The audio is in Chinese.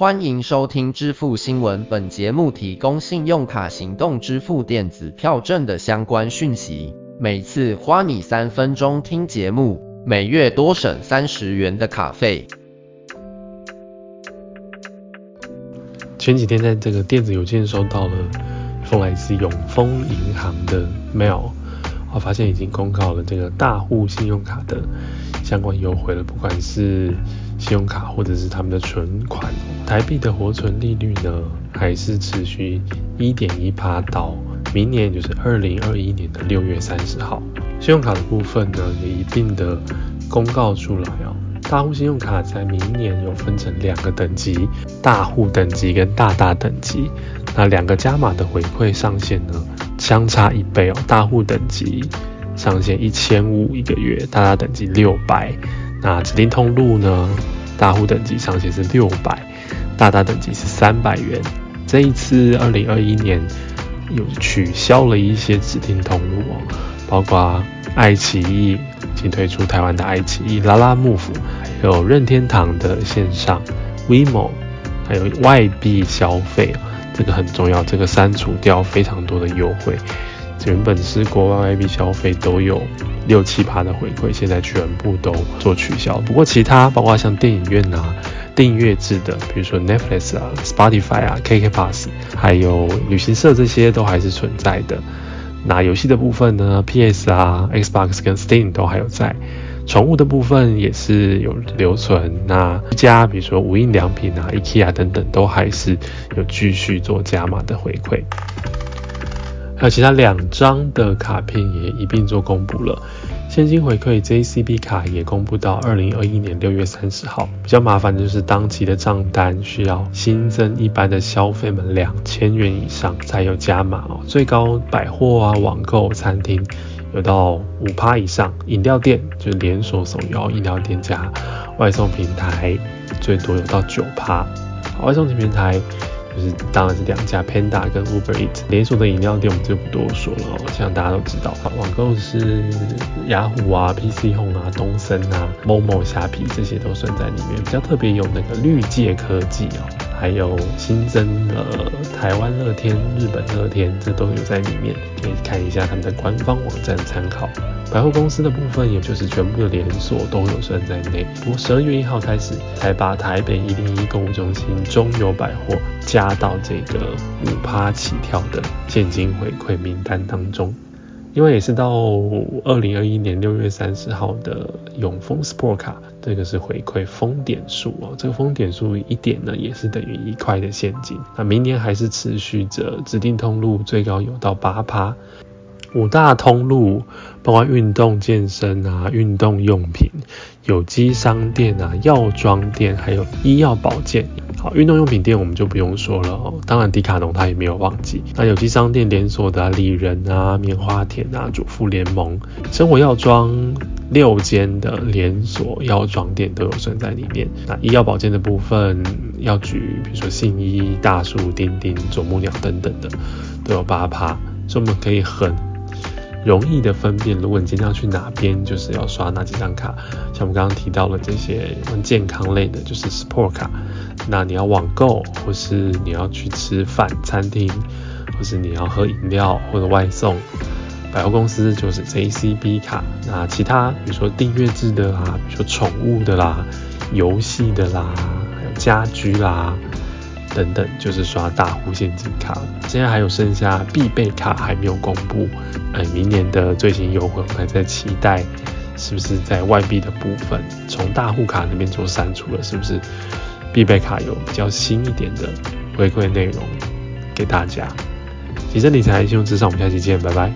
欢迎收听支付新闻，本节目提供信用卡行动支付电子票证的相关讯息。每次花你三分钟听节目，每月多省三十元的卡费。前几天在这个电子邮件收到了一封来自永丰银行的 mail，我发现已经公告了这个大户信用卡的相关优惠了，不管是信用卡或者是他们的存款，台币的活存利率呢，还是持续一点一趴到明年，就是二零二一年的六月三十号。信用卡的部分呢，也一并的公告出来哦。大户信用卡在明年有分成两个等级，大户等级跟大大等级。那两个加码的回馈上限呢，相差一倍哦。大户等级上限一千五一个月，大大等级六百。那指定通路呢？大户等级上限是六百，大大等级是三百元。这一次二零二一年有取消了一些指定通路哦，包括爱奇艺已经推出台湾的爱奇艺、拉拉木府，还有任天堂的线上 WeMo，还有外币消费，这个很重要，这个删除掉非常多的优惠。原本是国外外币消费都有六七趴的回馈，现在全部都做取消。不过其他包括像电影院啊、订阅制的，比如说 Netflix 啊、Spotify 啊、KK Pass，还有旅行社这些都还是存在的。那游戏的部分呢，PS 啊、Xbox 跟 Steam 都还有在。宠物的部分也是有留存。那家比如说无印良品啊、IKEA 等等，都还是有继续做加码的回馈。还有其他两张的卡片也一并做公布了，现金回馈 JCB 卡也公布到二零二一年六月三十号。比较麻烦的就是当期的账单需要新增一般的消费满两千元以上才有加码哦，最高百货啊、网购、餐厅有到五趴以上，饮料店就连锁手摇饮料店加外送平台最多有到九趴，外送平台。就是当然是两家 Panda 跟 Uber Eat 连锁的饮料店，我们就不多说了哦。像大家都知道，网购是雅虎啊、PC Home 啊、东森啊、Momo 虾皮这些都算在里面。比较特别有那个绿界科技哦，还有新增的台湾乐天、日本乐天，这都有在里面，可以看一下他们的官方网站参考。百货公司的部分，也就是全部的连锁都有算在内。不过十二月一号开始，才把台北一零一购物中心中友百货加到这个五趴起跳的现金回馈名单当中。因为也是到二零二一年六月三十号的永丰 Sport 卡，这个是回馈封点数哦。这个封点数一点呢，也是等于一块的现金。那明年还是持续着指定通路，最高有到八趴。五大通路，包括运动健身啊、运动用品、有机商店啊、药妆店，还有医药保健。好，运动用品店我们就不用说了哦。当然，迪卡侬他也没有忘记。那有机商店连锁的丽人啊、棉花田啊、主妇联盟、生活药妆六间的连锁药妆店都有算在里面。那医药保健的部分，药局比如说信医、大树、丁丁、啄木鸟等等的都有八趴，所以我们可以很。容易的分辨，如果你今天要去哪边，就是要刷哪几张卡。像我们刚刚提到了这些健康类的，就是 Sport 卡。那你要网购，或是你要去吃饭餐厅，或是你要喝饮料或者外送，百货公司就是 JCB 卡。那其他比如说订阅制的啦，比如说宠物的啦、游戏的啦，还有家居啦。等等，就是刷大户现金卡。现在还有剩下必备卡还没有公布，哎，明年的最新优惠我们还在期待，是不是在外币的部分从大户卡那边做删除了？是不是必备卡有比较新一点的回馈内容给大家？提升理财，信用至上，我们下期见，拜拜。